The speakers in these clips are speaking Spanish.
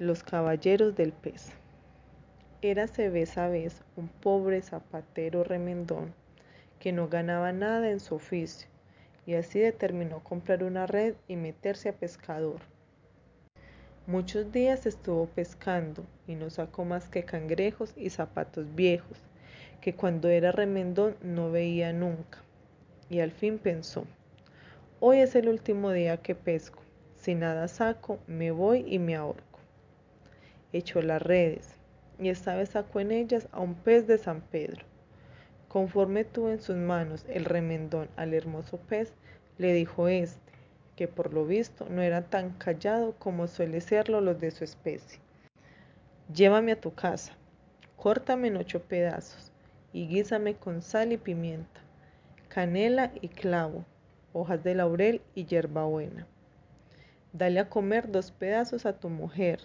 Los caballeros del pez. Érase vez vez un pobre zapatero remendón que no ganaba nada en su oficio y así determinó comprar una red y meterse a pescador. Muchos días estuvo pescando y no sacó más que cangrejos y zapatos viejos, que cuando era remendón no veía nunca. Y al fin pensó, hoy es el último día que pesco, si nada saco, me voy y me ahorco echó las redes, y esta vez sacó en ellas a un pez de San Pedro. Conforme tuvo en sus manos el remendón al hermoso pez, le dijo éste, que por lo visto no era tan callado como suele serlo los de su especie. Llévame a tu casa, córtame en ocho pedazos y guísame con sal y pimienta, canela y clavo, hojas de laurel y hierbabuena. Dale a comer dos pedazos a tu mujer,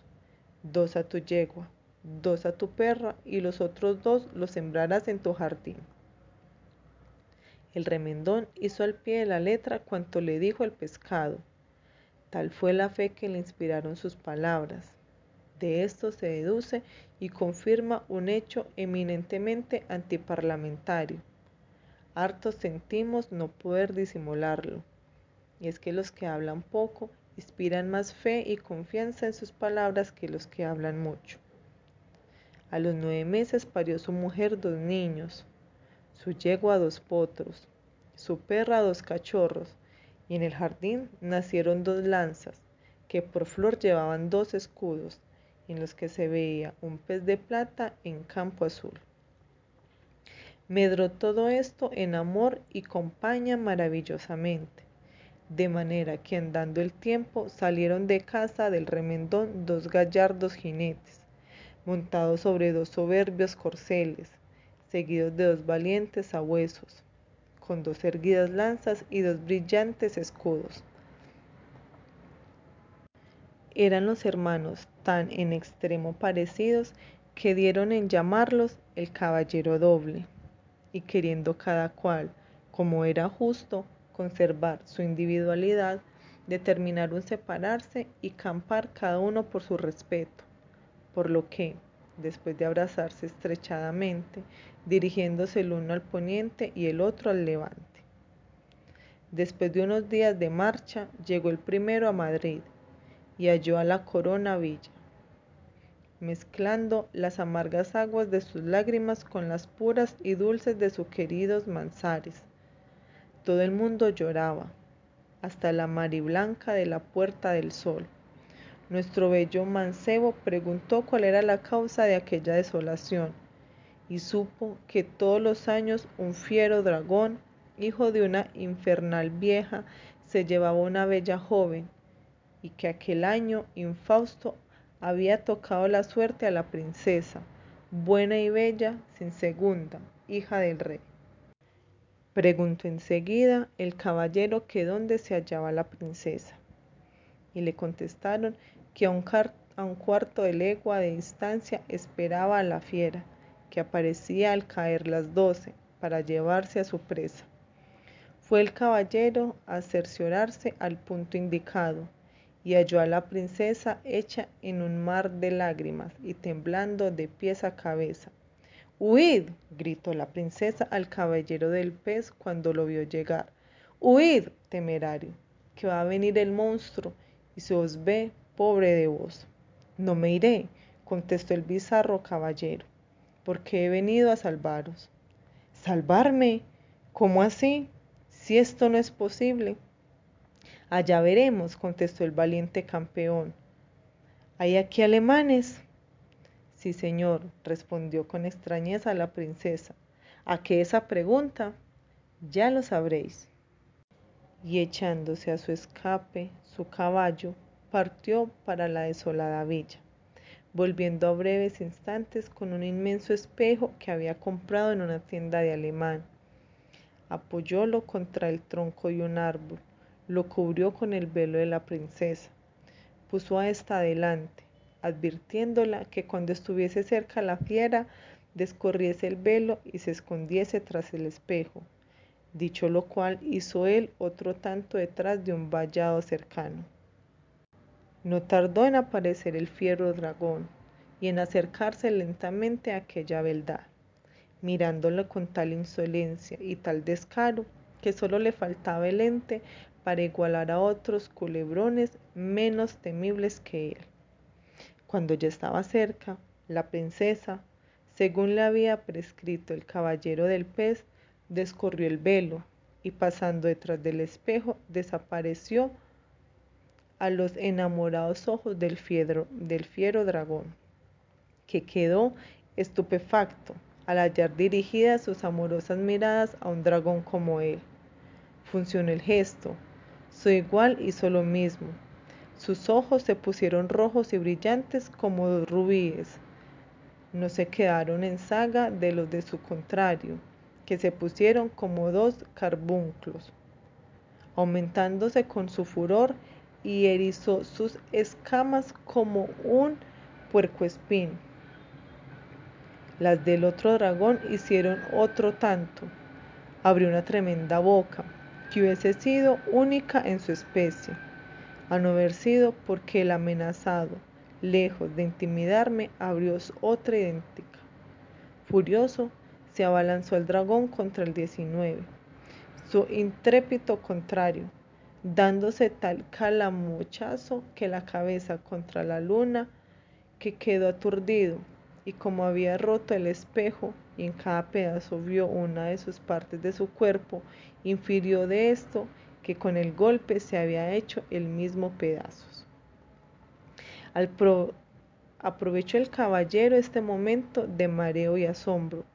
dos a tu yegua, dos a tu perra y los otros dos los sembrarás en tu jardín. El remendón hizo al pie de la letra cuanto le dijo el pescado. Tal fue la fe que le inspiraron sus palabras. De esto se deduce y confirma un hecho eminentemente antiparlamentario. Hartos sentimos no poder disimularlo. Y es que los que hablan poco inspiran más fe y confianza en sus palabras que los que hablan mucho. A los nueve meses parió su mujer dos niños, su yegua dos potros, su perra dos cachorros, y en el jardín nacieron dos lanzas, que por flor llevaban dos escudos, en los que se veía un pez de plata en campo azul. Medró todo esto en amor y compañía maravillosamente de manera que andando el tiempo salieron de casa del remendón dos gallardos jinetes, montados sobre dos soberbios corceles, seguidos de dos valientes sabuesos, con dos erguidas lanzas y dos brillantes escudos. Eran los hermanos tan en extremo parecidos que dieron en llamarlos el caballero doble, y queriendo cada cual, como era justo, conservar su individualidad, determinaron separarse y campar cada uno por su respeto, por lo que, después de abrazarse estrechadamente, dirigiéndose el uno al poniente y el otro al levante. Después de unos días de marcha, llegó el primero a Madrid y halló a la corona villa, mezclando las amargas aguas de sus lágrimas con las puras y dulces de sus queridos manzares todo el mundo lloraba, hasta la mariblanca de la Puerta del Sol. Nuestro bello mancebo preguntó cuál era la causa de aquella desolación, y supo que todos los años un fiero dragón, hijo de una infernal vieja, se llevaba una bella joven, y que aquel año infausto había tocado la suerte a la princesa, buena y bella, sin segunda, hija del rey. Preguntó enseguida el caballero que dónde se hallaba la princesa. Y le contestaron que a un, a un, cuarto de legua de distancia esperaba a la fiera, que aparecía al caer las doce, para llevarse a su presa. Fue el caballero a cerciorarse al punto indicado, y halló a la princesa hecha en un mar de lágrimas y temblando de pies a cabeza, ¡Huid! gritó la princesa al caballero del pez cuando lo vio llegar. ¡Huid, temerario! que va a venir el monstruo y se os ve, pobre de vos. No me iré, contestó el bizarro caballero, porque he venido a salvaros. ¿Salvarme? ¿Cómo así? Si esto no es posible. Allá veremos, contestó el valiente campeón. ¿Hay aquí alemanes? Sí, señor, respondió con extrañeza la princesa. ¿A qué esa pregunta? Ya lo sabréis. Y echándose a su escape su caballo, partió para la desolada villa, volviendo a breves instantes con un inmenso espejo que había comprado en una tienda de alemán. Apoyólo contra el tronco de un árbol, lo cubrió con el velo de la princesa, puso a esta adelante, advirtiéndola que cuando estuviese cerca la fiera descorriese el velo y se escondiese tras el espejo. Dicho lo cual hizo él otro tanto detrás de un vallado cercano. No tardó en aparecer el fiero dragón y en acercarse lentamente a aquella beldad, mirándolo con tal insolencia y tal descaro que solo le faltaba el ente para igualar a otros culebrones menos temibles que él. Cuando ya estaba cerca, la princesa, según le había prescrito el caballero del pez, descorrió el velo y pasando detrás del espejo desapareció a los enamorados ojos del del fiero dragón, que quedó estupefacto al hallar dirigidas sus amorosas miradas a un dragón como él. Funcionó el gesto, su igual hizo lo mismo. Sus ojos se pusieron rojos y brillantes como rubíes. No se quedaron en saga de los de su contrario, que se pusieron como dos carbunclos, aumentándose con su furor y erizó sus escamas como un puercoespín. Las del otro dragón hicieron otro tanto. Abrió una tremenda boca, que hubiese sido única en su especie, a no haber sido porque el amenazado, lejos de intimidarme, abrió otra idéntica. Furioso, se abalanzó el dragón contra el 19, su intrépido contrario, dándose tal calamuchazo que la cabeza contra la luna, que quedó aturdido, y como había roto el espejo y en cada pedazo vio una de sus partes de su cuerpo, infirió de esto que con el golpe se había hecho el mismo pedazos. Al aprovechó el caballero este momento de mareo y asombro,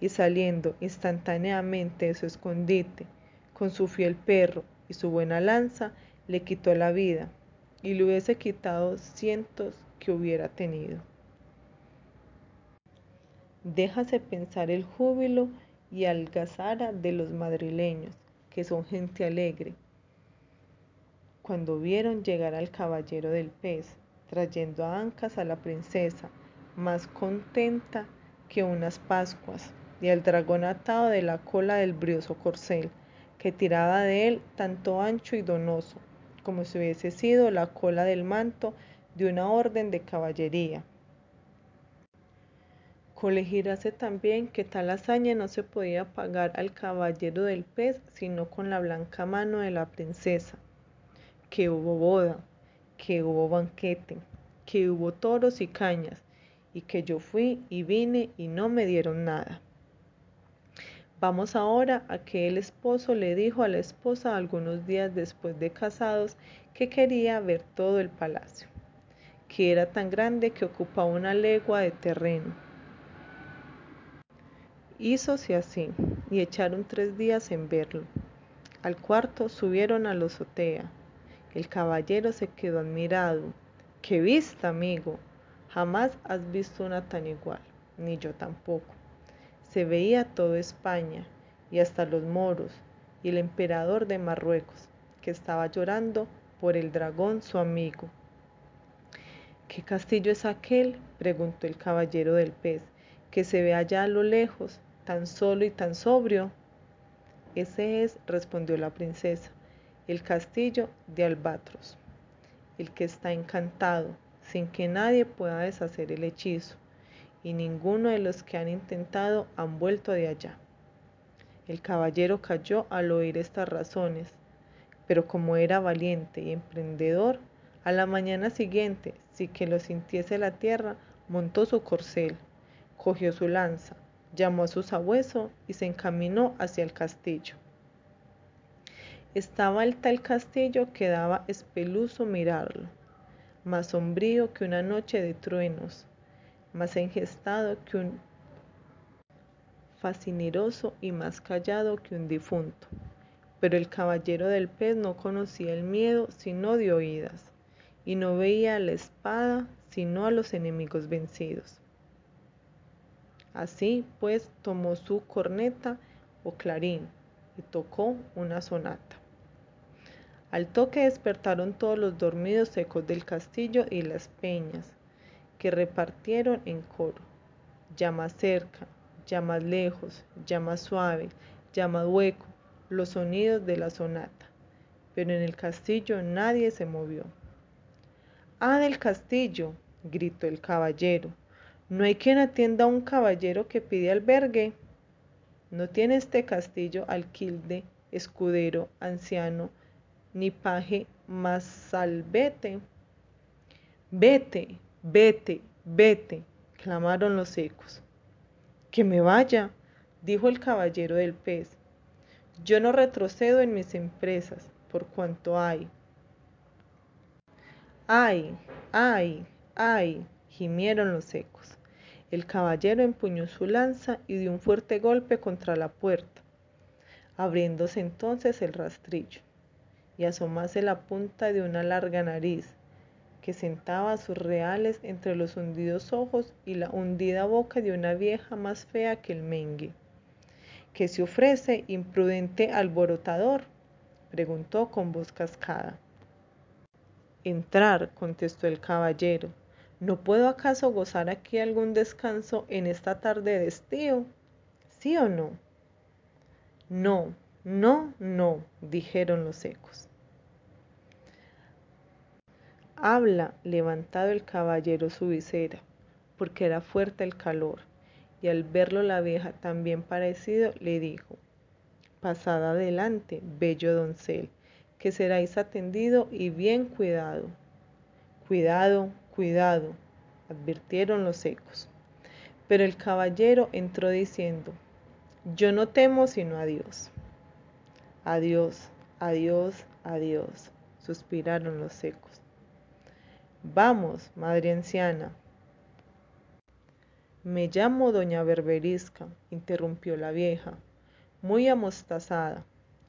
y saliendo instantáneamente de su escondite, con su fiel perro y su buena lanza le quitó la vida y le hubiese quitado cientos que hubiera tenido. Déjase pensar el júbilo y algazara de los madrileños, que son gente alegre, cuando vieron llegar al caballero del pez, trayendo a Ancas a la princesa, más contenta que unas pascuas, y al dragón atado de la cola del brioso corcel, que tiraba de él tanto ancho y donoso, como si hubiese sido la cola del manto de una orden de caballería. Colegirase también que tal hazaña no se podía pagar al caballero del pez sino con la blanca mano de la princesa, que hubo boda, que hubo banquete, que hubo toros y cañas, y que yo fui y vine y no me dieron nada. Vamos ahora a que el esposo le dijo a la esposa algunos días después de casados que quería ver todo el palacio, que era tan grande que ocupaba una legua de terreno. Hízose así, y echaron tres días en verlo. Al cuarto subieron a la azotea. El caballero se quedó admirado. ¡Qué vista, amigo! Jamás has visto una tan igual, ni yo tampoco se veía todo España y hasta los moros y el emperador de Marruecos, que estaba llorando por el dragón su amigo. ¿Qué castillo es aquel? preguntó el caballero del pez, que se ve allá a lo lejos, tan solo y tan sobrio. Ese es, respondió la princesa, el castillo de Albatros, el que está encantado, sin que nadie pueda deshacer el hechizo y ninguno de los que han intentado han vuelto de allá. El caballero cayó al oír estas razones, pero como era valiente y emprendedor, a la mañana siguiente, sin que lo sintiese la tierra, montó su corcel, cogió su lanza, llamó a su sabueso y se encaminó hacia el castillo. Estaba el tal castillo que daba espeluzo mirarlo, más sombrío que una noche de truenos, más engestado que un fascineroso y más callado que un difunto. Pero el caballero del pez no conocía el miedo sino de oídas, y no veía la espada sino a los enemigos vencidos. Así pues tomó su corneta o clarín y tocó una sonata. Al toque despertaron todos los dormidos secos del castillo y las peñas, que repartieron en coro. llama cerca, llama lejos, llama suave, llama hueco, los sonidos de la sonata. Pero en el castillo nadie se movió. Ah, del castillo, gritó el caballero. ¿No hay quien atienda a un caballero que pide albergue? ¿No tiene este castillo alquilde, escudero, anciano, ni paje más salvete? Vete, vete, vete, clamaron los ecos. Que me vaya, dijo el caballero del pez. Yo no retrocedo en mis empresas, por cuanto hay. Ay, ay, ay, gimieron los ecos. El caballero empuñó su lanza y dio un fuerte golpe contra la puerta, abriéndose entonces el rastrillo, y asomase la punta de una larga nariz, que sentaba sus reales entre los hundidos ojos y la hundida boca de una vieja más fea que el mengue. ¿Qué se ofrece, imprudente alborotador? preguntó con voz cascada. Entrar, contestó el caballero. ¿No puedo acaso gozar aquí algún descanso en esta tarde de estío? ¿Sí o no? No, no, no, dijeron los ecos. Habla, levantado el caballero su visera, porque era fuerte el calor, y al verlo la vieja tan bien parecido, le dijo, Pasad adelante, bello doncel, que seráis atendido y bien cuidado. Cuidado, cuidado, advirtieron los ecos. Pero el caballero entró diciendo, Yo no temo sino a Dios. Adiós, adiós, adiós, suspiraron los ecos. Vamos, madre anciana. Me llamo doña Berberisca, interrumpió la vieja, muy amostazada,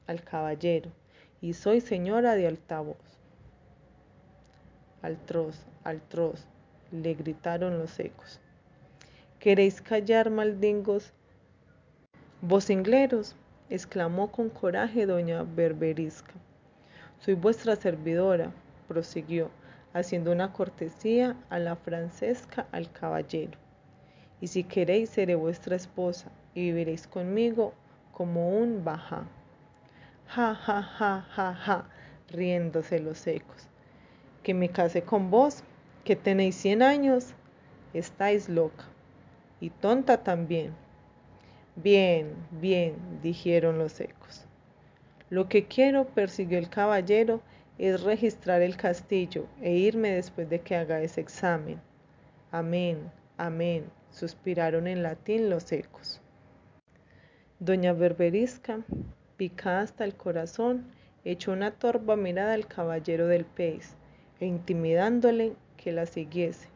al caballero, y soy señora de altavoz. Al troz, al troz, le gritaron los ecos. ¿Queréis callar, maldingos? Vocingleros, exclamó con coraje doña Berberisca. Soy vuestra servidora, prosiguió, haciendo una cortesía a la francesca al caballero. Y si queréis seré vuestra esposa y viviréis conmigo como un bajá. Ja, ja, ja, ja, ja, riéndose los ecos. Que me case con vos, que tenéis cien años, estáis loca. Y tonta también. Bien, bien, dijeron los ecos. Lo que quiero, persiguió el caballero, es registrar el castillo e irme después de que haga ese examen. Amén, amén, suspiraron en latín los ecos. Doña Berberisca, picada hasta el corazón, echó una torva mirada al caballero del pez e intimidándole que la siguiese.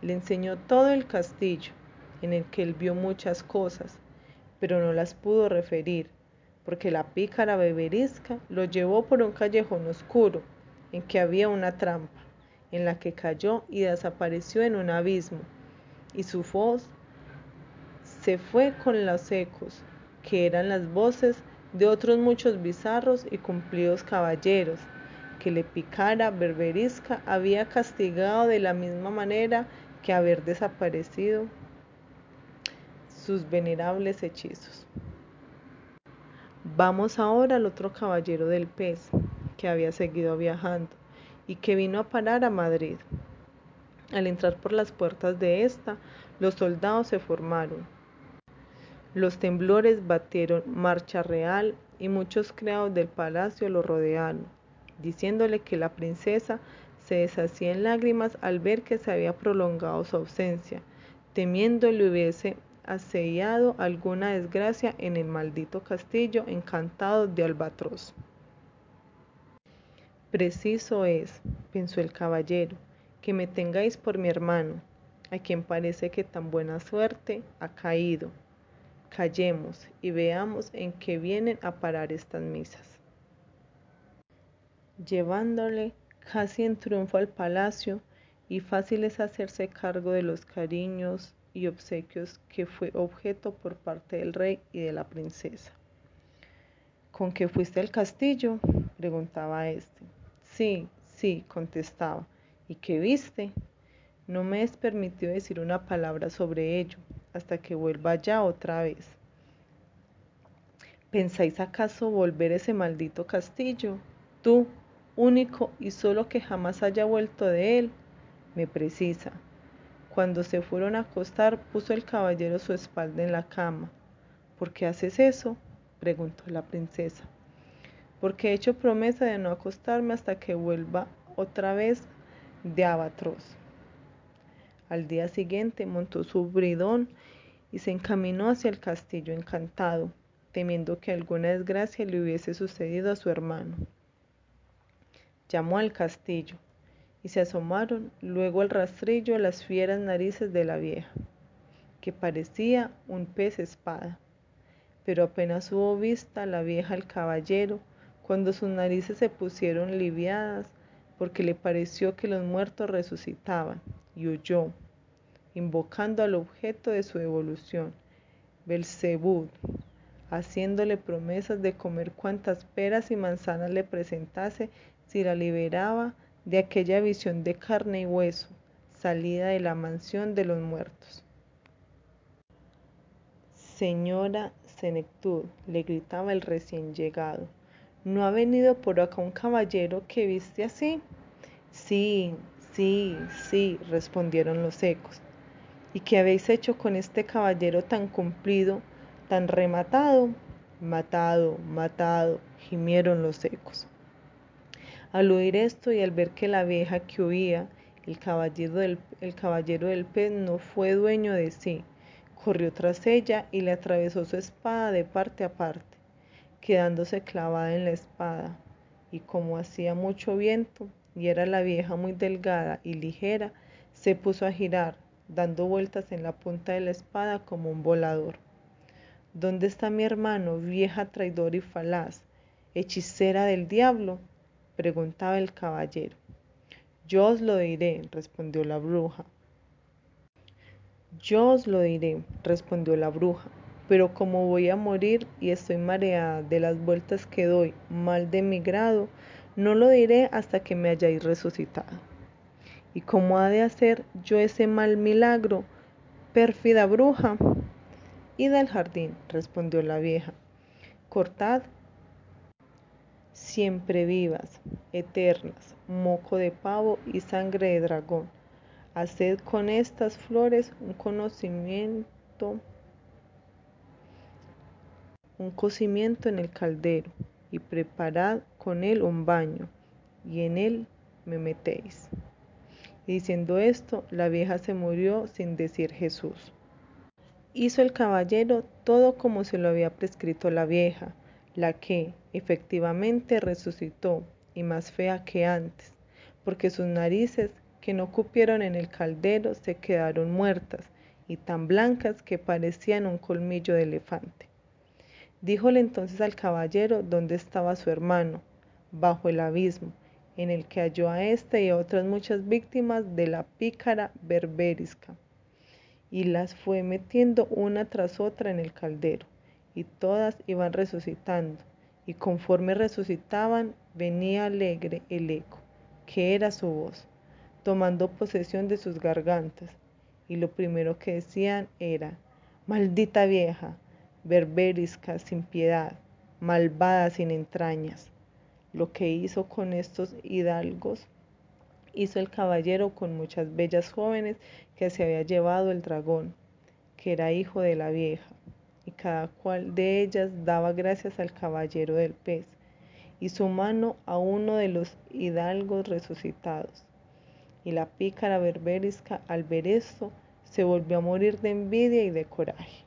Le enseñó todo el castillo, en el que él vio muchas cosas, pero no las pudo referir porque la pícara beberisca lo llevó por un callejón oscuro, en que había una trampa, en la que cayó y desapareció en un abismo, y su voz se fue con los ecos, que eran las voces de otros muchos bizarros y cumplidos caballeros, que le picara berberisca había castigado de la misma manera que haber desaparecido sus venerables hechizos. Vamos ahora al otro caballero del pez, que había seguido viajando y que vino a parar a Madrid. Al entrar por las puertas de esta, los soldados se formaron. Los temblores batieron marcha real y muchos criados del palacio lo rodearon, diciéndole que la princesa se deshacía en lágrimas al ver que se había prolongado su ausencia, temiendo le hubiese asediado alguna desgracia en el maldito castillo encantado de Albatros. Preciso es, pensó el caballero, que me tengáis por mi hermano, a quien parece que tan buena suerte ha caído. Callemos y veamos en qué vienen a parar estas misas. Llevándole casi en triunfo al palacio, y fácil es hacerse cargo de los cariños, y obsequios que fue objeto por parte del rey y de la princesa. ¿Con qué fuiste al castillo? preguntaba éste. Sí, sí, contestaba. ¿Y qué viste? No me es permitido decir una palabra sobre ello hasta que vuelva ya otra vez. ¿Pensáis acaso volver ese maldito castillo? Tú, único y solo que jamás haya vuelto de él, me precisa. Cuando se fueron a acostar, puso el caballero su espalda en la cama. ¿Por qué haces eso? preguntó la princesa. Porque he hecho promesa de no acostarme hasta que vuelva otra vez de Abatros. Al día siguiente montó su bridón y se encaminó hacia el castillo encantado, temiendo que alguna desgracia le hubiese sucedido a su hermano. Llamó al castillo y se asomaron luego al rastrillo las fieras narices de la vieja, que parecía un pez espada. Pero apenas hubo vista la vieja al caballero, cuando sus narices se pusieron liviadas, porque le pareció que los muertos resucitaban, y huyó, invocando al objeto de su evolución, Belzebud, haciéndole promesas de comer cuantas peras y manzanas le presentase si la liberaba de aquella visión de carne y hueso, salida de la mansión de los muertos. Señora Senectud, le gritaba el recién llegado, ¿no ha venido por acá un caballero que viste así? Sí, sí, sí, respondieron los ecos. ¿Y qué habéis hecho con este caballero tan cumplido, tan rematado? Matado, matado, gimieron los ecos. Al oír esto y al ver que la vieja que huía, el caballero, el caballero del pez no fue dueño de sí, corrió tras ella y le atravesó su espada de parte a parte, quedándose clavada en la espada. Y como hacía mucho viento y era la vieja muy delgada y ligera, se puso a girar, dando vueltas en la punta de la espada como un volador. ¿Dónde está mi hermano, vieja traidora y falaz, hechicera del diablo? Preguntaba el caballero. Yo os lo diré, respondió la bruja. Yo os lo diré, respondió la bruja, pero como voy a morir y estoy mareada de las vueltas que doy, mal de mi grado, no lo diré hasta que me hayáis resucitado. ¿Y cómo ha de hacer yo ese mal milagro, pérfida bruja? Id al jardín, respondió la vieja. Cortad siempre vivas, eternas, moco de pavo y sangre de dragón. Haced con estas flores un conocimiento, un cocimiento en el caldero y preparad con él un baño y en él me metéis. diciendo esto, la vieja se murió sin decir Jesús. Hizo el caballero todo como se lo había prescrito la vieja, la que efectivamente resucitó y más fea que antes, porque sus narices que no cupieron en el caldero se quedaron muertas y tan blancas que parecían un colmillo de elefante. Díjole entonces al caballero dónde estaba su hermano, bajo el abismo, en el que halló a éste y a otras muchas víctimas de la pícara berberisca, y las fue metiendo una tras otra en el caldero y todas iban resucitando, y conforme resucitaban venía alegre el eco, que era su voz, tomando posesión de sus gargantas, y lo primero que decían era, maldita vieja, berberisca sin piedad, malvada sin entrañas. Lo que hizo con estos hidalgos, hizo el caballero con muchas bellas jóvenes que se había llevado el dragón, que era hijo de la vieja y cada cual de ellas daba gracias al caballero del pez y su mano a uno de los hidalgos resucitados. Y la pícara berberisca al ver esto se volvió a morir de envidia y de coraje.